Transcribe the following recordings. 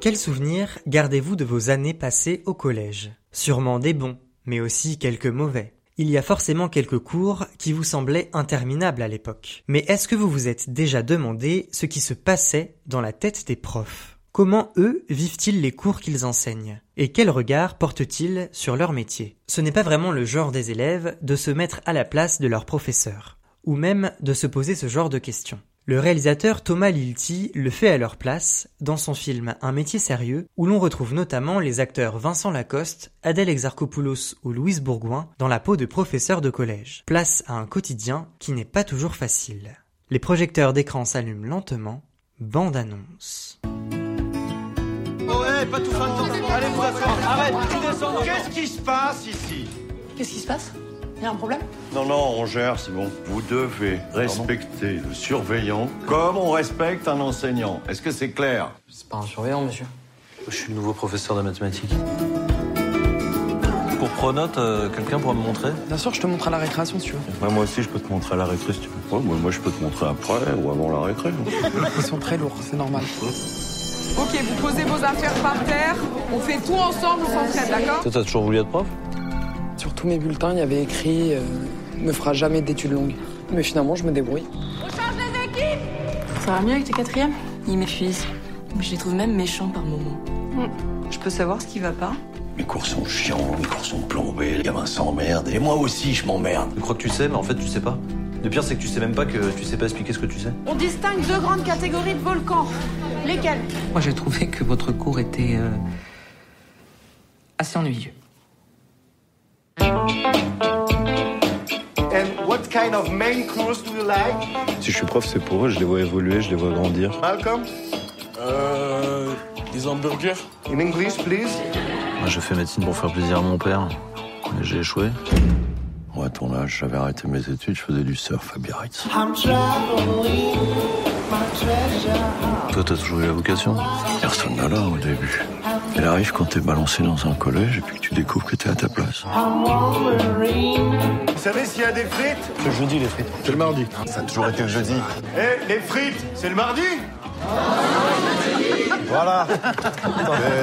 Quels souvenirs gardez-vous de vos années passées au collège? Sûrement des bons, mais aussi quelques mauvais. Il y a forcément quelques cours qui vous semblaient interminables à l'époque. Mais est-ce que vous vous êtes déjà demandé ce qui se passait dans la tête des profs? Comment eux vivent-ils les cours qu'ils enseignent? Et quel regard portent-ils sur leur métier? Ce n'est pas vraiment le genre des élèves de se mettre à la place de leur professeur, ou même de se poser ce genre de questions. Le réalisateur Thomas Lilti le fait à leur place dans son film Un métier sérieux où l'on retrouve notamment les acteurs Vincent Lacoste, Adèle Exarchopoulos ou Louise Bourgoin dans la peau de professeur de collège. Place à un quotidien qui n'est pas toujours facile. Les projecteurs d'écran s'allument lentement. Bande annonce. Oh, hey, pas tout ça Allez, vous Arrête, tu descends. Qu'est-ce qui se passe ici? Qu'est-ce qui se passe? Y a un problème? Non, non, on gère, c'est bon. Vous devez respecter le surveillant comme on respecte un enseignant. Est-ce que c'est clair? C'est pas un surveillant, monsieur. Je suis le nouveau professeur de mathématiques. Pour Pronote, euh, quelqu'un pourra me montrer? Bien sûr, je te montre à la récréation si tu veux. moi aussi, je peux te montrer à la récré si tu veux. moi, moi, je peux te montrer après ou avant la récré. Ils sont très lourds, c'est normal. Ok, vous posez vos affaires par terre, on fait tout ensemble, on s'entraide, d'accord? Toi, t'as toujours voulu être prof? Sur tous mes bulletins, il y avait écrit euh, ne fera jamais d'études longues. Mais finalement, je me débrouille. On change les équipes Ça va mieux avec tes quatrièmes? Ils m'épuisent. Je les trouve même méchants par moments. Hmm. Je peux savoir ce qui va pas? Mes cours sont chiants, mes cours sont plombés, les gamins s'emmerdent, et moi aussi je m'emmerde. Je crois que tu sais, mais en fait tu sais pas. Le pire c'est que tu sais même pas que tu sais pas expliquer ce que tu sais. On distingue deux grandes catégories de volcans. Lesquelles? Moi j'ai trouvé que votre cours était euh, assez ennuyeux. What kind of main course do you like? Si je suis prof, c'est pour eux, je les vois évoluer, je les vois grandir. Malcolm? Euh. Des hamburgers? In English, please. Moi, je fais médecine pour faire plaisir à mon père. Mais j'ai échoué. Moi, à ton âge, j'avais arrêté mes études, je faisais du surf à Biarritz. Toi, t'as toujours eu la vocation? Personne n'a là au début. Elle arrive quand t'es balancé dans un collège et puis que tu découvres que t'es à ta place. Vous savez s'il y a des frites Le jeudi, les frites. C'est le mardi. Ça a toujours été le jeudi. Eh, les frites, c'est le mardi Voilà.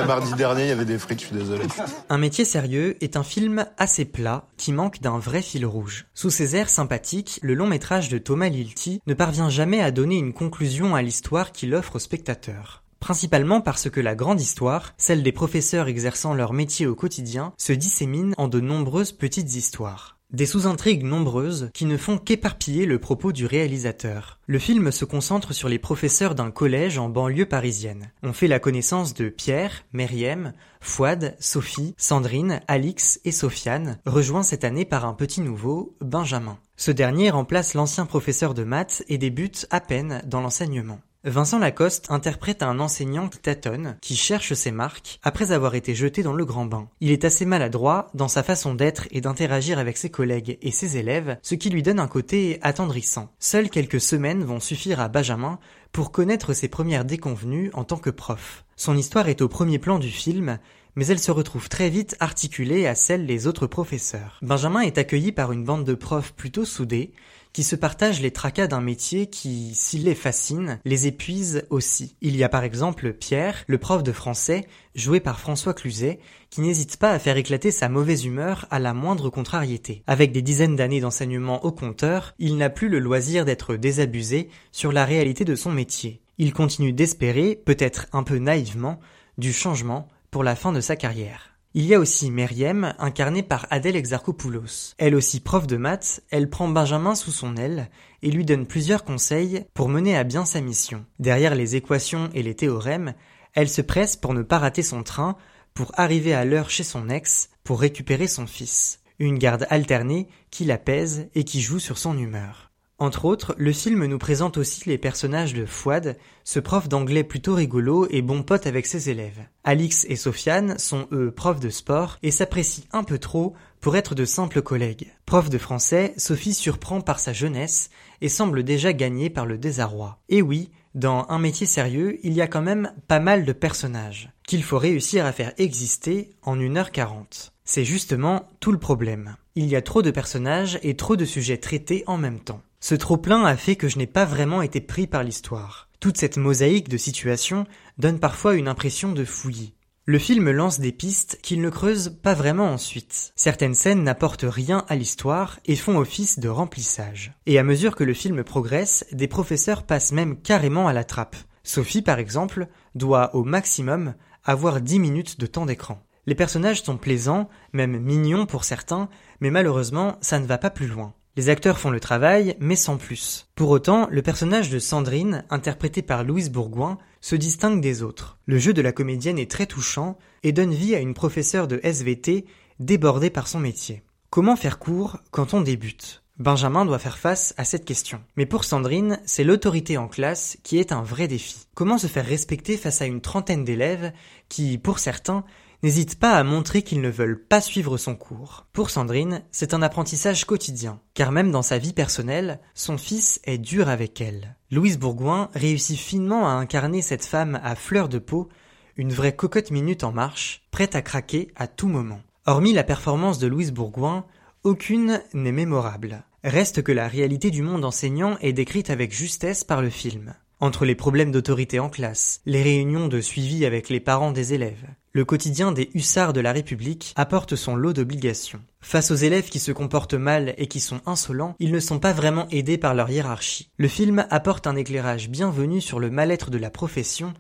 mardi dernier, il y avait des frites, je suis désolé. Un métier sérieux est un film assez plat qui manque d'un vrai fil rouge. Sous ses airs sympathiques, le long métrage de Thomas Lilti ne parvient jamais à donner une conclusion à l'histoire qu'il offre au spectateur. Principalement parce que la grande histoire, celle des professeurs exerçant leur métier au quotidien, se dissémine en de nombreuses petites histoires. Des sous-intrigues nombreuses qui ne font qu'éparpiller le propos du réalisateur. Le film se concentre sur les professeurs d'un collège en banlieue parisienne. On fait la connaissance de Pierre, Meriem, Fouad, Sophie, Sandrine, Alix et Sofiane, rejoints cette année par un petit nouveau, Benjamin. Ce dernier remplace l'ancien professeur de maths et débute à peine dans l'enseignement. Vincent Lacoste interprète un enseignant qui tâtonne, qui cherche ses marques, après avoir été jeté dans le grand bain. Il est assez maladroit dans sa façon d'être et d'interagir avec ses collègues et ses élèves, ce qui lui donne un côté attendrissant. Seules quelques semaines vont suffire à Benjamin pour connaître ses premières déconvenues en tant que prof. Son histoire est au premier plan du film, mais elle se retrouve très vite articulée à celle des autres professeurs. Benjamin est accueilli par une bande de profs plutôt soudés, qui se partagent les tracas d'un métier qui, s'il les fascine, les épuise aussi. Il y a par exemple Pierre, le prof de français, joué par François Cluzet, qui n'hésite pas à faire éclater sa mauvaise humeur à la moindre contrariété. Avec des dizaines d'années d'enseignement au compteur, il n'a plus le loisir d'être désabusé sur la réalité de son métier. Il continue d'espérer, peut-être un peu naïvement, du changement pour la fin de sa carrière. Il y a aussi Meriem, incarnée par Adèle Exarchopoulos. Elle aussi prof de maths, elle prend Benjamin sous son aile et lui donne plusieurs conseils pour mener à bien sa mission. Derrière les équations et les théorèmes, elle se presse pour ne pas rater son train, pour arriver à l'heure chez son ex, pour récupérer son fils. Une garde alternée qui l'apaise et qui joue sur son humeur. Entre autres, le film nous présente aussi les personnages de Fouad, ce prof d'anglais plutôt rigolo et bon pote avec ses élèves. Alix et Sofiane sont eux profs de sport et s'apprécient un peu trop pour être de simples collègues. Prof de français, Sophie surprend par sa jeunesse et semble déjà gagnée par le désarroi. Et oui, dans un métier sérieux, il y a quand même pas mal de personnages qu'il faut réussir à faire exister en 1h40. C'est justement tout le problème. Il y a trop de personnages et trop de sujets traités en même temps. Ce trop-plein a fait que je n'ai pas vraiment été pris par l'histoire. Toute cette mosaïque de situations donne parfois une impression de fouillis. Le film lance des pistes qu'il ne creuse pas vraiment ensuite. Certaines scènes n'apportent rien à l'histoire et font office de remplissage. Et à mesure que le film progresse, des professeurs passent même carrément à la trappe. Sophie, par exemple, doit au maximum avoir 10 minutes de temps d'écran. Les personnages sont plaisants, même mignons pour certains, mais malheureusement, ça ne va pas plus loin. Les acteurs font le travail, mais sans plus. Pour autant, le personnage de Sandrine, interprété par Louise Bourgoin, se distingue des autres. Le jeu de la comédienne est très touchant et donne vie à une professeure de SVT débordée par son métier. Comment faire court quand on débute? Benjamin doit faire face à cette question. Mais pour Sandrine, c'est l'autorité en classe qui est un vrai défi. Comment se faire respecter face à une trentaine d'élèves qui, pour certains, n'hésitent pas à montrer qu'ils ne veulent pas suivre son cours. Pour Sandrine, c'est un apprentissage quotidien, car même dans sa vie personnelle, son fils est dur avec elle. Louise Bourgoin réussit finement à incarner cette femme à fleur de peau, une vraie cocotte minute en marche, prête à craquer à tout moment. Hormis la performance de Louise Bourgoin, aucune n'est mémorable. Reste que la réalité du monde enseignant est décrite avec justesse par le film. Entre les problèmes d'autorité en classe, les réunions de suivi avec les parents des élèves, le quotidien des hussards de la République apporte son lot d'obligations. Face aux élèves qui se comportent mal et qui sont insolents, ils ne sont pas vraiment aidés par leur hiérarchie. Le film apporte un éclairage bienvenu sur le mal-être de la profession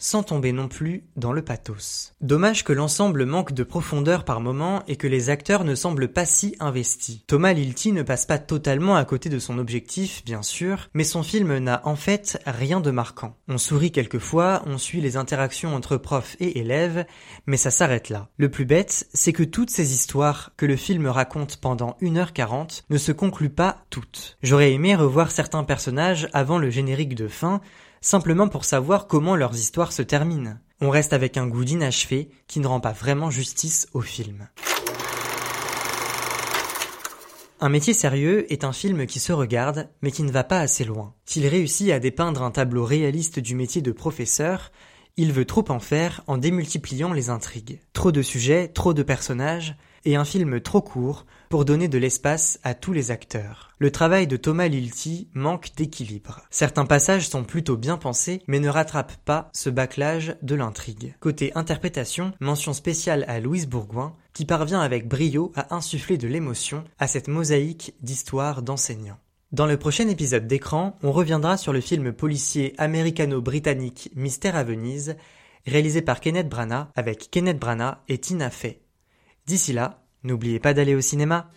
sans tomber non plus dans le pathos. Dommage que l'ensemble manque de profondeur par moment et que les acteurs ne semblent pas si investis. Thomas Lilti ne passe pas totalement à côté de son objectif, bien sûr, mais son film n'a en fait rien de marquant. On sourit quelquefois, on suit les interactions entre profs et élèves, mais ça s'arrête là. Le plus bête, c'est que toutes ces histoires que le film raconte pendant 1h40 ne se concluent pas toutes. J'aurais aimé revoir certains personnages avant le générique de fin, simplement pour savoir comment leurs histoires se terminent. On reste avec un goût d'inachevé qui ne rend pas vraiment justice au film. Un métier sérieux est un film qui se regarde, mais qui ne va pas assez loin. S'il réussit à dépeindre un tableau réaliste du métier de professeur, il veut trop en faire en démultipliant les intrigues. Trop de sujets, trop de personnages, et un film trop court pour donner de l'espace à tous les acteurs. Le travail de Thomas Lilti manque d'équilibre. Certains passages sont plutôt bien pensés, mais ne rattrapent pas ce bâclage de l'intrigue. Côté interprétation, mention spéciale à Louise Bourgoin, qui parvient avec brio à insuffler de l'émotion à cette mosaïque d'histoires d'enseignants. Dans le prochain épisode d'écran, on reviendra sur le film policier américano-britannique Mystère à Venise, réalisé par Kenneth Branagh avec Kenneth Branagh et Tina Fey. D'ici là, n'oubliez pas d'aller au cinéma.